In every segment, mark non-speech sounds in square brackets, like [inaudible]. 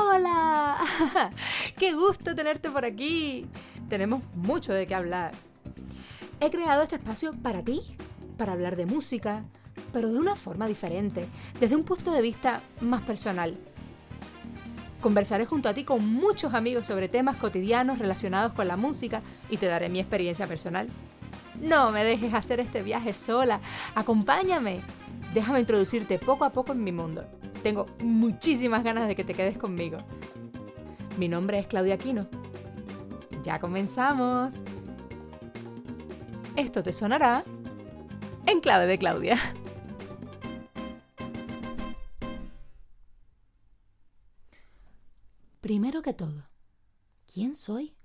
Hola, [laughs] qué gusto tenerte por aquí. Tenemos mucho de qué hablar. He creado este espacio para ti, para hablar de música, pero de una forma diferente, desde un punto de vista más personal. Conversaré junto a ti con muchos amigos sobre temas cotidianos relacionados con la música y te daré mi experiencia personal. No me dejes hacer este viaje sola, acompáñame. Déjame introducirte poco a poco en mi mundo. Tengo muchísimas ganas de que te quedes conmigo. Mi nombre es Claudia Aquino. Ya comenzamos. Esto te sonará en clave de Claudia. Primero que todo, ¿quién soy?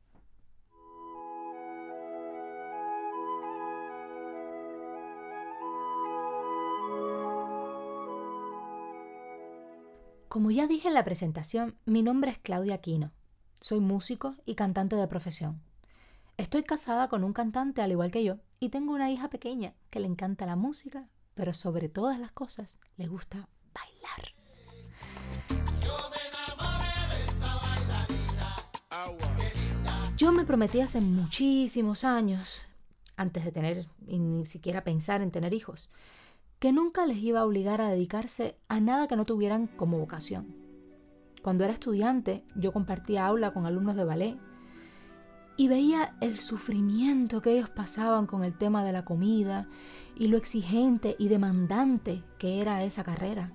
Como ya dije en la presentación, mi nombre es Claudia Aquino. Soy músico y cantante de profesión. Estoy casada con un cantante al igual que yo y tengo una hija pequeña que le encanta la música, pero sobre todas las cosas le gusta bailar. Yo me prometí hace muchísimos años, antes de tener ni siquiera pensar en tener hijos, que nunca les iba a obligar a dedicarse a nada que no tuvieran como vocación. Cuando era estudiante, yo compartía aula con alumnos de ballet y veía el sufrimiento que ellos pasaban con el tema de la comida y lo exigente y demandante que era esa carrera.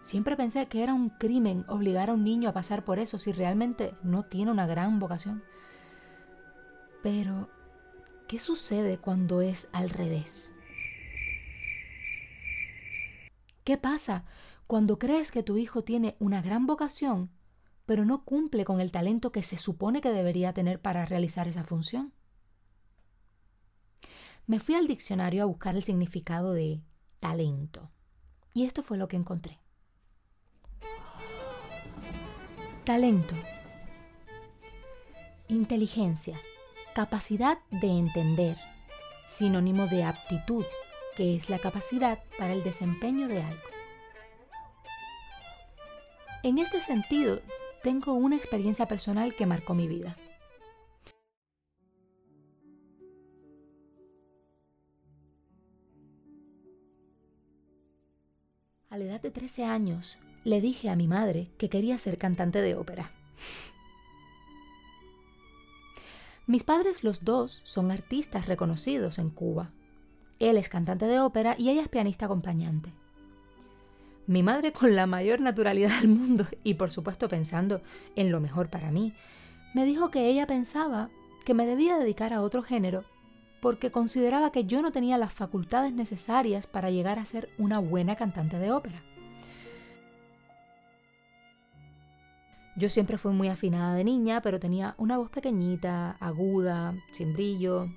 Siempre pensé que era un crimen obligar a un niño a pasar por eso si realmente no tiene una gran vocación. Pero, ¿qué sucede cuando es al revés? ¿Qué pasa cuando crees que tu hijo tiene una gran vocación, pero no cumple con el talento que se supone que debería tener para realizar esa función? Me fui al diccionario a buscar el significado de talento. Y esto fue lo que encontré. Talento. Inteligencia. Capacidad de entender. Sinónimo de aptitud, que es la capacidad para el desempeño de algo. En este sentido, tengo una experiencia personal que marcó mi vida. A la edad de 13 años, le dije a mi madre que quería ser cantante de ópera. Mis padres los dos son artistas reconocidos en Cuba. Él es cantante de ópera y ella es pianista acompañante. Mi madre con la mayor naturalidad del mundo y por supuesto pensando en lo mejor para mí, me dijo que ella pensaba que me debía dedicar a otro género porque consideraba que yo no tenía las facultades necesarias para llegar a ser una buena cantante de ópera. Yo siempre fui muy afinada de niña, pero tenía una voz pequeñita, aguda, sin brillo.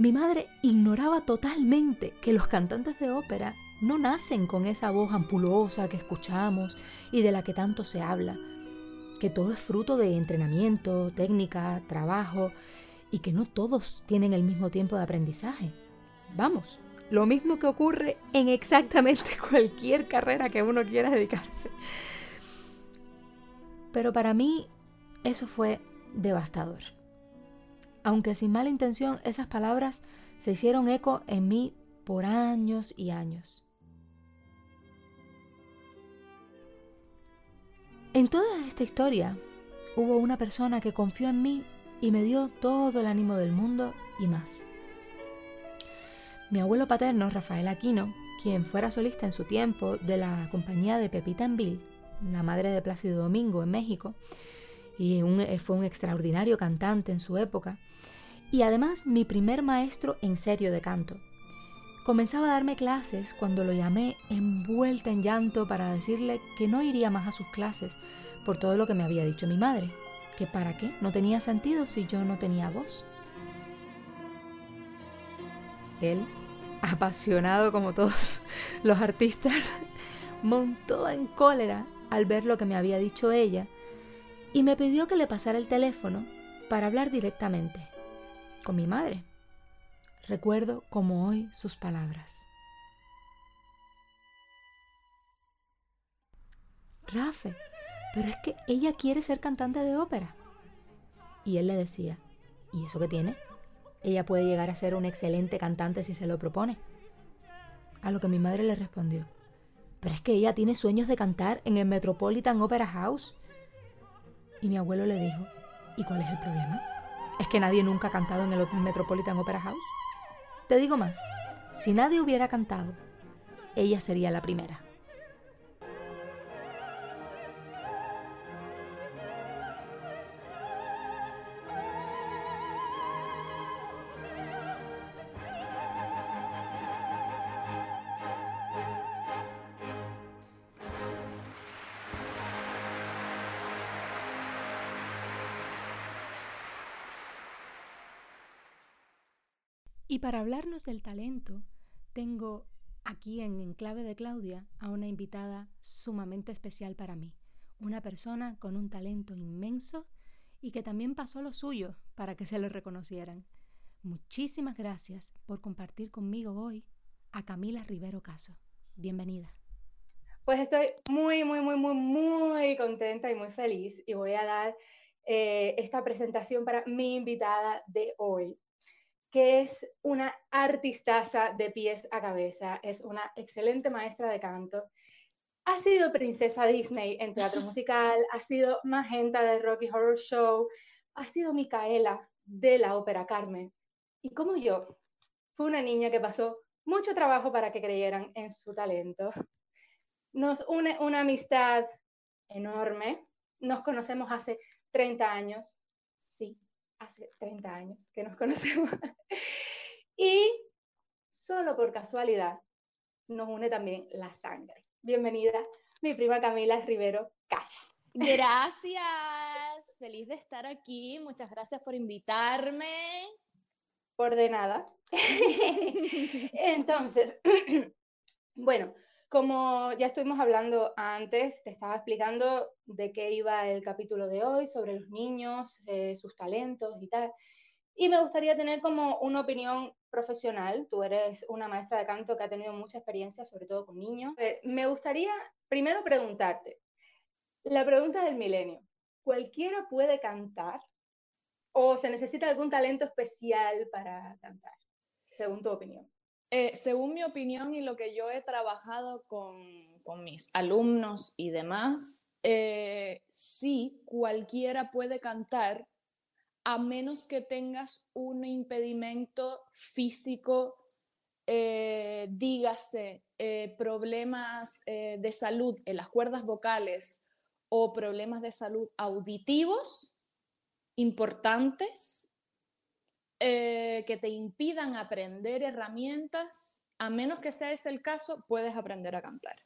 Mi madre ignoraba totalmente que los cantantes de ópera no nacen con esa voz ampulosa que escuchamos y de la que tanto se habla, que todo es fruto de entrenamiento, técnica, trabajo y que no todos tienen el mismo tiempo de aprendizaje. Vamos, lo mismo que ocurre en exactamente [laughs] cualquier carrera que uno quiera dedicarse. Pero para mí eso fue devastador. Aunque sin mala intención, esas palabras se hicieron eco en mí por años y años. En toda esta historia hubo una persona que confió en mí y me dio todo el ánimo del mundo y más. Mi abuelo paterno, Rafael Aquino, quien fuera solista en su tiempo de la compañía de Pepita Enville, la madre de Plácido Domingo en México, y fue un extraordinario cantante en su época, y además mi primer maestro en serio de canto. Comenzaba a darme clases cuando lo llamé envuelta en llanto para decirle que no iría más a sus clases por todo lo que me había dicho mi madre, que para qué no tenía sentido si yo no tenía voz. Él, [laughs] apasionado como todos los artistas, [laughs] montó en cólera al ver lo que me había dicho ella y me pidió que le pasara el teléfono para hablar directamente con mi madre. Recuerdo como hoy sus palabras. Rafe, pero es que ella quiere ser cantante de ópera. Y él le decía, ¿y eso qué tiene? Ella puede llegar a ser una excelente cantante si se lo propone. A lo que mi madre le respondió, pero es que ella tiene sueños de cantar en el Metropolitan Opera House. Y mi abuelo le dijo, ¿y cuál es el problema? ¿Es que nadie nunca ha cantado en el Metropolitan Opera House? Te digo más, si nadie hubiera cantado, ella sería la primera. Y para hablarnos del talento, tengo aquí en Enclave de Claudia a una invitada sumamente especial para mí, una persona con un talento inmenso y que también pasó lo suyo para que se lo reconocieran. Muchísimas gracias por compartir conmigo hoy a Camila Rivero Caso. Bienvenida. Pues estoy muy, muy, muy, muy, muy contenta y muy feliz y voy a dar eh, esta presentación para mi invitada de hoy que es una artistaza de pies a cabeza, es una excelente maestra de canto. Ha sido princesa Disney en teatro [laughs] musical, ha sido magenta de Rocky Horror Show, ha sido Micaela de la ópera Carmen. Y como yo, fue una niña que pasó mucho trabajo para que creyeran en su talento. Nos une una amistad enorme. Nos conocemos hace 30 años. Hace 30 años que nos [laughs] conocemos. y solo por casualidad nos une también la sangre. Bienvenida, mi prima Camila Rivero Casa. Gracias, feliz de estar aquí. Muchas gracias por invitarme. Por de nada. [laughs] Entonces, [clears throat] bueno, como ya estuvimos hablando antes, te estaba explicando de qué iba el capítulo de hoy, sobre los niños, eh, sus talentos y tal. Y me gustaría tener como una opinión profesional. Tú eres una maestra de canto que ha tenido mucha experiencia, sobre todo con niños. Eh, me gustaría primero preguntarte, la pregunta del milenio, ¿cualquiera puede cantar o se necesita algún talento especial para cantar, según tu opinión? Eh, según mi opinión y lo que yo he trabajado con, mis alumnos y demás, eh, sí, cualquiera puede cantar a menos que tengas un impedimento físico, eh, dígase, problemas de salud en las cuerdas vocales o problemas de salud auditivos importantes eh, que te impidan aprender herramientas, a menos que sea ese el caso, puedes aprender a cantar.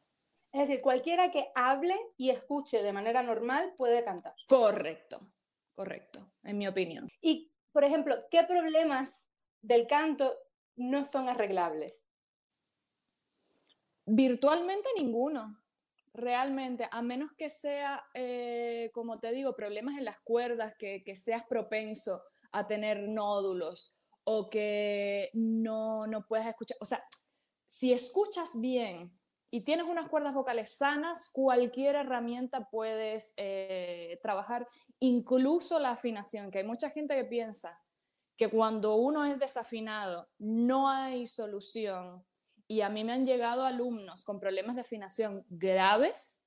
Es decir, cualquiera que hable y escuche de manera normal puede cantar. Correcto, correcto, en mi opinión. Y, por ejemplo, ¿qué problemas del canto no son arreglables? Virtualmente ninguno, realmente, a menos que sea, eh, como te digo, problemas en las cuerdas, que, que seas propenso a tener nódulos o que no, no puedes escuchar. O sea, si escuchas bien y tienes unas cuerdas vocales sanas, cualquier herramienta puedes eh, trabajar, incluso la afinación, que hay mucha gente que piensa que cuando uno es desafinado no hay solución. Y a mí me han llegado alumnos con problemas de afinación graves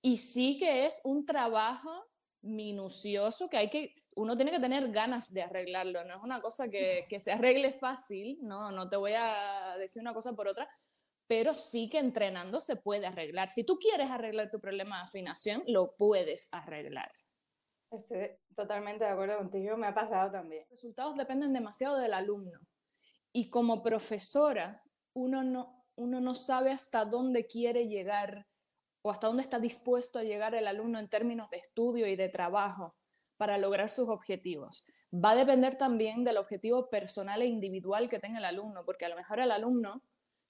y sí que es un trabajo minucioso que hay que uno tiene que tener ganas de arreglarlo, no es una cosa que, que, se arregle fácil, no, no te voy a decir una cosa por otra, pero sí que entrenando se puede arreglar. Si tú quieres arreglar tu problema de afinación, lo puedes arreglar. Estoy totalmente de acuerdo contigo, me ha pasado también. Los resultados dependen demasiado del alumno y como profesora, uno no, uno no sabe hasta dónde quiere llegar o hasta dónde está dispuesto a llegar el alumno en términos de estudio y de trabajo para lograr sus objetivos. Va a depender también del objetivo personal e individual que tenga el alumno, porque a lo mejor el alumno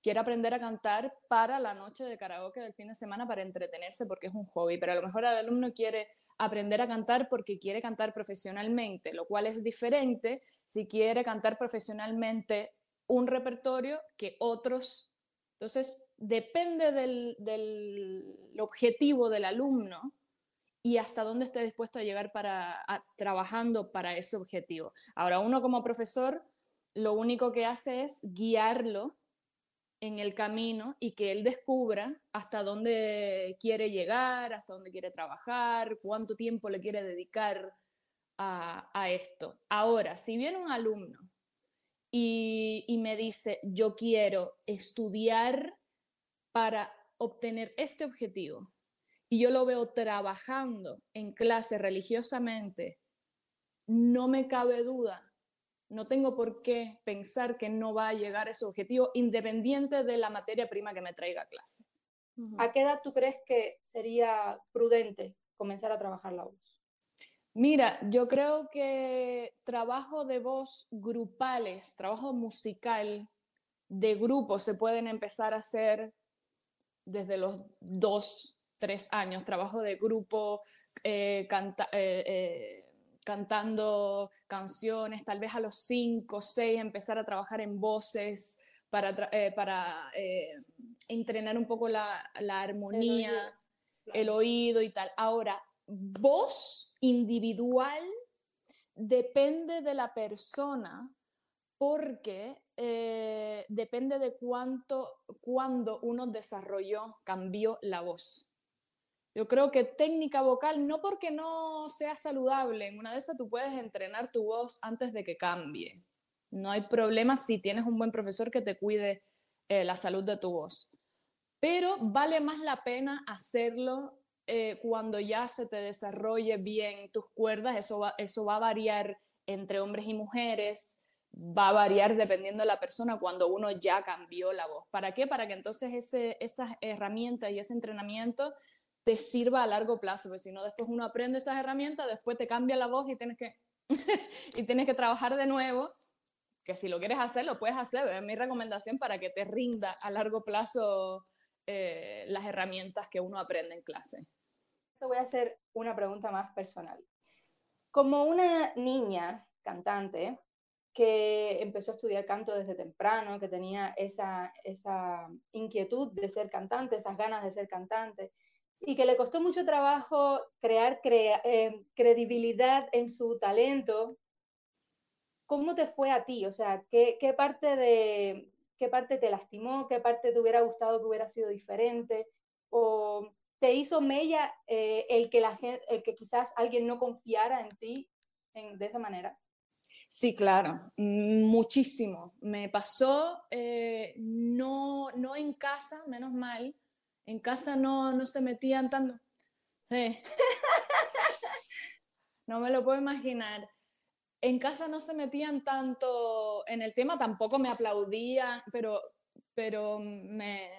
quiere aprender a cantar para la noche de karaoke del fin de semana para entretenerse porque es un hobby, pero a lo mejor el alumno quiere aprender a cantar porque quiere cantar profesionalmente, lo cual es diferente si quiere cantar profesionalmente un repertorio que otros Entonces, depende del, objetivo del alumno y hasta dónde esté dispuesto a llegar para, trabajando para ese objetivo. Ahora, uno como profesor, lo único que hace es guiarlo en el camino y que él descubra hasta dónde quiere llegar, hasta dónde quiere trabajar, cuánto tiempo le quiere dedicar a, a esto. Ahora, si viene un alumno y, me dice, yo quiero estudiar para obtener este objetivo y yo lo veo trabajando en clase religiosamente, no me cabe duda, no tengo por qué pensar que no va a llegar a ese objetivo independiente de la materia prima que me traiga a clase. ¿A qué edad tú crees que sería prudente comenzar a trabajar la voz? Mira, yo creo que trabajo de voz grupales, trabajo musical de grupo se pueden empezar a hacer desde los dos, tres años. Trabajo de grupo, eh, eh, eh, cantando canciones, tal vez a los cinco, seis, empezar a trabajar en voces para, para entrenar un poco la, armonía, el oído y tal. Ahora, voz individual depende de la persona porque eh, depende de cuánto, cuando uno desarrolló, cambió la voz. Yo creo que técnica vocal, no porque no sea saludable, en una de esas tú puedes entrenar tu voz antes de que cambie. No hay problema si tienes un buen profesor que te cuide eh, la salud de tu voz. Pero vale más la pena hacerlo eh, cuando ya se te desarrolle bien tus cuerdas, eso va, eso va a variar entre hombres y mujeres, va a variar dependiendo de la persona cuando uno ya cambió la voz. ¿Para qué? Para que entonces ese, esas herramientas y ese entrenamiento te sirva a largo plazo, porque si no, después uno aprende esas herramientas, después te cambia la voz y tienes que, [laughs] y tienes que trabajar de nuevo, que si lo quieres hacer, lo puedes hacer, es mi recomendación para que te rinda a largo plazo eh, las herramientas que uno aprende en clase. Te voy a hacer una pregunta más personal. Como una niña cantante que empezó a estudiar canto desde temprano, que tenía esa, esa inquietud de ser cantante, esas ganas de ser cantante, y que le costó mucho trabajo crear eh, credibilidad en su talento, ¿cómo te fue a ti? O sea, ¿qué, parte de, qué parte te lastimó, qué parte te hubiera gustado que hubiera sido diferente, o te hizo mella eh, el, que la el que quizás alguien no confiara en ti de esa manera. Sí, claro, muchísimo. Me pasó, eh, no, no en casa, menos mal, en casa no, no se metían tanto. [laughs] no me lo puedo imaginar. En casa no se metían tanto en el tema, tampoco me aplaudían, pero, pero me,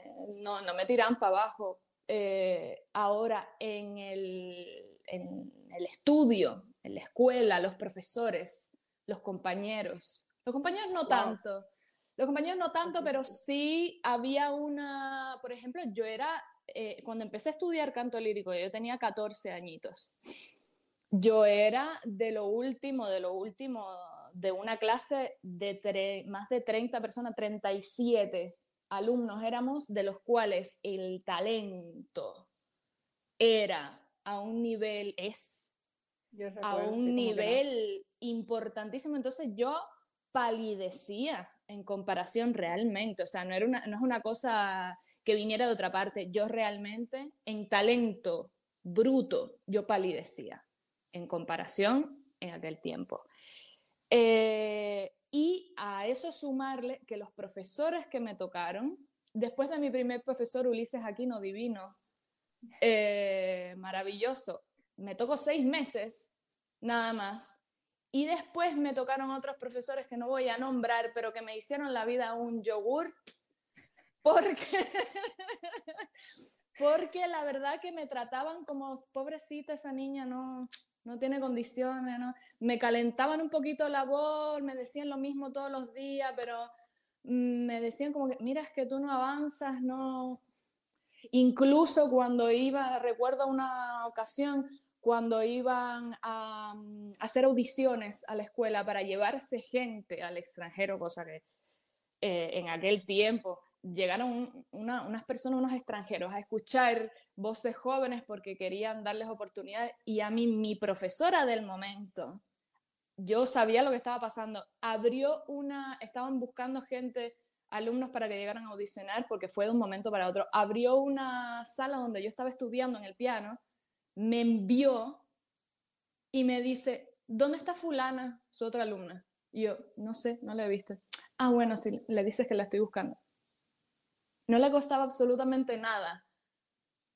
no, me tiraban para abajo. Eh, ahora, en el, en el estudio, en la escuela, los profesores, los compañeros, los compañeros no tanto, los compañeros no tanto, pero sí había una, por ejemplo, yo era, eh, cuando empecé a estudiar canto lírico, yo tenía 14 añitos. Yo era de lo último, de lo último, de una clase de más de 30 personas, 37 alumnos éramos, de los cuales el talento era a un nivel, es a un nivel importantísimo. Entonces yo palidecía en comparación realmente, o sea, no, era una, no es una cosa que viniera de otra parte, yo realmente en talento bruto, yo palidecía en comparación en aquel tiempo. Eh, y a eso sumarle que los profesores que me tocaron, después de mi primer profesor Ulises Aquino Divino, eh, maravilloso, me tocó seis meses nada más. Y después me tocaron otros profesores que no voy a nombrar, pero que me hicieron la vida un yogurt, porque, [laughs] porque la verdad que me trataban como pobrecita esa niña, no, no tiene condiciones, ¿no? Me calentaban un poquito la voz, me decían lo mismo todos los días, pero mm, me decían como que, mira, es que tú no avanzas, no... Incluso cuando iba, recuerdo una ocasión, cuando iban a, mm, hacer audiciones a la escuela para llevarse gente al extranjero, cosa que eh, en aquel tiempo llegaron unas personas, unos extranjeros, a escuchar voces jóvenes porque querían darles oportunidades y a mí mi profesora del momento, yo sabía lo que estaba pasando, abrió una, estaban buscando gente, alumnos para que llegaran a audicionar porque fue de un momento para otro, abrió una sala donde yo estaba estudiando en el piano, me envió y me dice, ¿dónde está fulana, su otra alumna? Y yo, no sé, no la he visto. Ah, bueno, sí, le dices que la estoy buscando. No le costaba absolutamente nada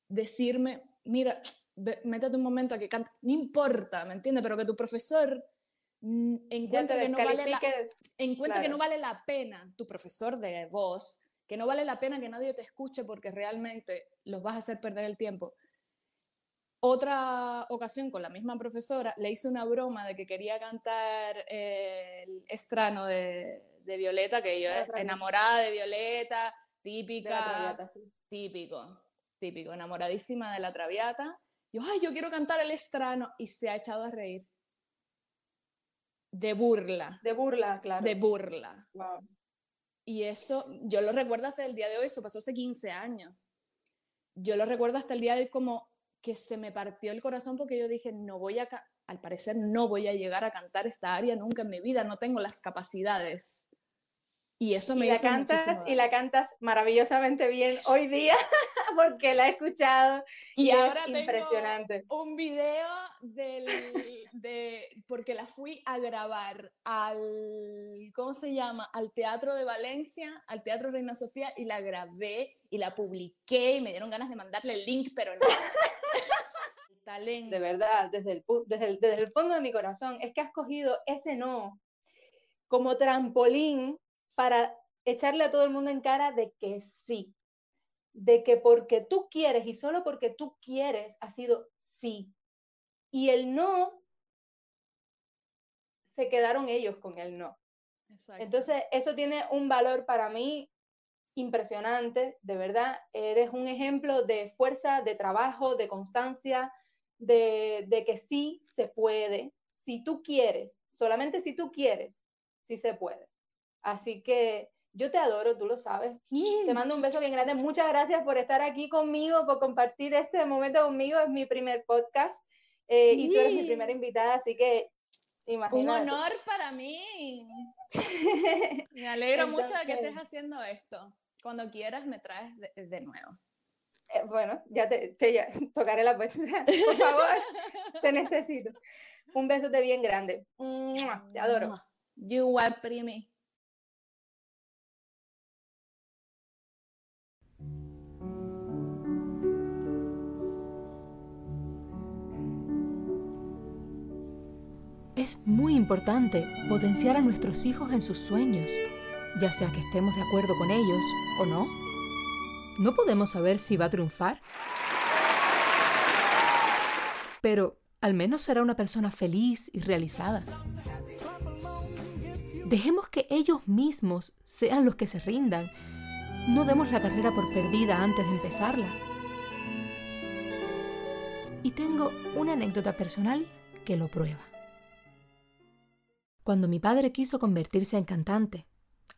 decirme, mira, métete un momento a que cante, no importa, ¿me entiendes? Pero que tu profesor encuentre, que no, vale la, que no vale la pena, tu profesor de voz, que no vale la pena que nadie te escuche porque realmente los vas a hacer perder el tiempo. Otra ocasión con la misma profesora le hice una broma de que quería cantar el estrano de, de Violeta, que yo enamorada de Violeta, típica, típico, típico, enamoradísima de la Traviata. Yo, ay, yo quiero cantar el estrano y se ha echado a reír. De burla. De burla, claro. De burla. Y eso, yo lo recuerdo hasta el día de hoy, eso pasó hace 15 años. Yo lo recuerdo hasta el día de hoy como que se me partió el corazón porque yo dije, no voy a, al parecer no voy a llegar a cantar esta área nunca en mi vida, no tengo las capacidades. Y eso me y la cantas y la cantas maravillosamente bien hoy día [laughs] porque la he escuchado y, ahora es impresionante. un video del, de porque la fui a grabar al ¿cómo se llama? al Teatro de Valencia, al Teatro Reina Sofía y la grabé y la publiqué y me dieron ganas de mandarle el link, pero no. [laughs] De verdad, desde el, desde, desde el fondo de mi corazón, es que has cogido ese no como trampolín para echarle a todo el mundo en cara de que sí, de que porque tú quieres y solo porque tú quieres ha sido sí. Y el no, se quedaron ellos con el no. Entonces, eso tiene un valor para mí impresionante, de verdad. Eres un ejemplo de fuerza, de trabajo, de constancia, de, de que sí se puede. Si tú quieres, solamente si tú quieres, sí se puede. Así que yo te adoro, tú lo sabes. Te mando un beso bien grande. Muchas gracias por estar aquí conmigo, por compartir este momento conmigo. Es mi primer podcast eh, y tú eres mi primera invitada, así que imagínate. Un honor para mí. [laughs] me alegro mucho de que estés haciendo esto. Cuando quieras me traes de, nuevo. Eh, bueno, ya te, te tocaré la puerta. [laughs] Por favor, te necesito. Un beso de bien grande. Te adoro. You are primi. Es muy importante potenciar a nuestros hijos en sus sueños, ya sea que estemos de acuerdo con ellos o no. No podemos saber si va a triunfar. Pero al menos será una persona feliz y realizada. Dejemos que ellos mismos sean los que se rindan. No demos la carrera por perdida antes de empezarla. Y tengo una anécdota personal que lo prueba cuando mi padre quiso convertirse en cantante.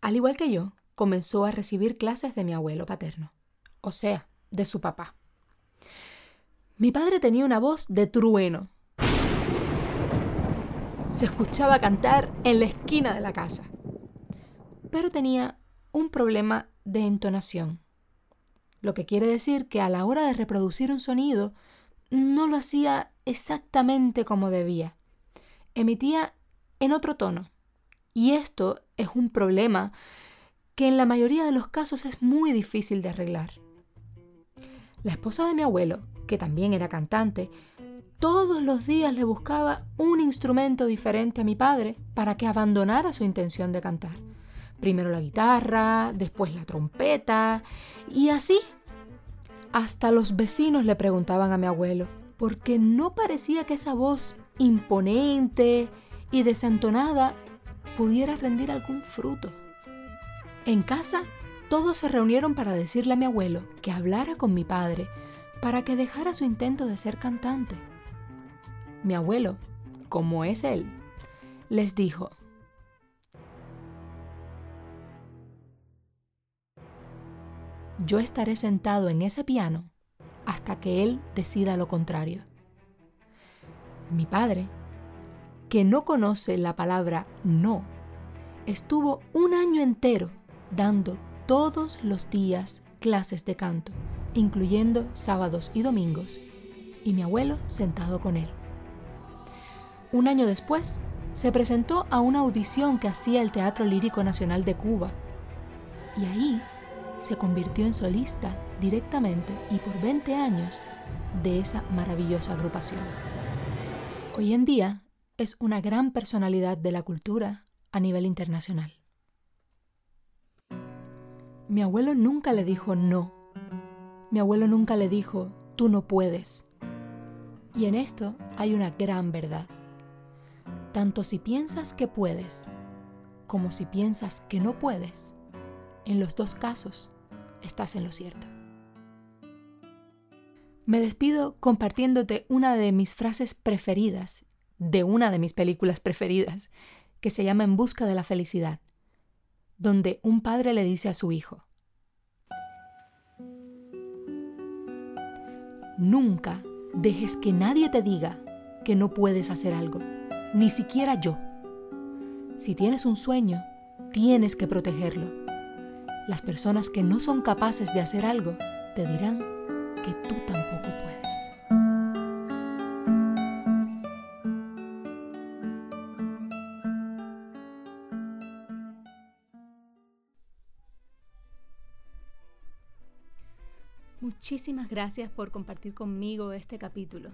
Al igual que yo, comenzó a recibir clases de mi abuelo paterno, o sea, de su papá. Mi padre tenía una voz de trueno. Se escuchaba cantar en la esquina de la casa, pero tenía un problema de entonación, lo que quiere decir que a la hora de reproducir un sonido no lo hacía exactamente como debía. Emitía en otro tono. Y esto es un problema que en la mayoría de los casos es muy difícil de arreglar. La esposa de mi abuelo, que también era cantante, todos los días le buscaba un instrumento diferente a mi padre para que abandonara su intención de cantar. Primero la guitarra, después la trompeta, y así. Hasta los vecinos le preguntaban a mi abuelo, porque no parecía que esa voz imponente, y desentonada pudiera rendir algún fruto. En casa, todos se reunieron para decirle a mi abuelo que hablara con mi padre para que dejara su intento de ser cantante. Mi abuelo, como es él, les dijo, yo estaré sentado en ese piano hasta que él decida lo contrario. Mi padre, que no conoce la palabra no, estuvo un año entero dando todos los días clases de canto, incluyendo sábados y domingos, y mi abuelo sentado con él. Un año después, se presentó a una audición que hacía el Teatro Lírico Nacional de Cuba, y ahí se convirtió en solista directamente y por 20 años de esa maravillosa agrupación. Hoy en día es una gran personalidad de la cultura a nivel internacional. Mi abuelo nunca le dijo no. Mi abuelo nunca le dijo, tú no puedes. Y en esto hay una gran verdad. Tanto si piensas que puedes como si piensas que no puedes, en los dos casos estás en lo cierto. Me despido compartiéndote una de mis frases preferidas de una de mis películas preferidas, que se llama En Busca de la Felicidad, donde un padre le dice a su hijo, Nunca dejes que nadie te diga que no puedes hacer algo, ni siquiera yo. Si tienes un sueño, tienes que protegerlo. Las personas que no son capaces de hacer algo te dirán que tú tampoco puedes. Muchísimas gracias por compartir conmigo este capítulo.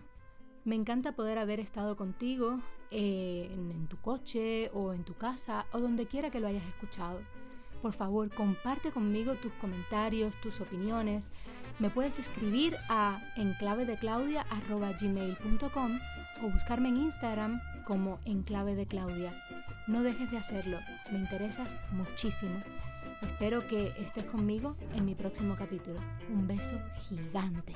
Me encanta poder haber estado contigo eh, en tu coche o en tu casa o donde quiera que lo hayas escuchado. Por favor, comparte conmigo tus comentarios, tus opiniones. Me puedes escribir a enclavedeclaudia.gmail.com o buscarme en Instagram como enclave de Claudia. No dejes de hacerlo, me interesas muchísimo. Espero que estés conmigo en mi próximo capítulo. Un beso gigante.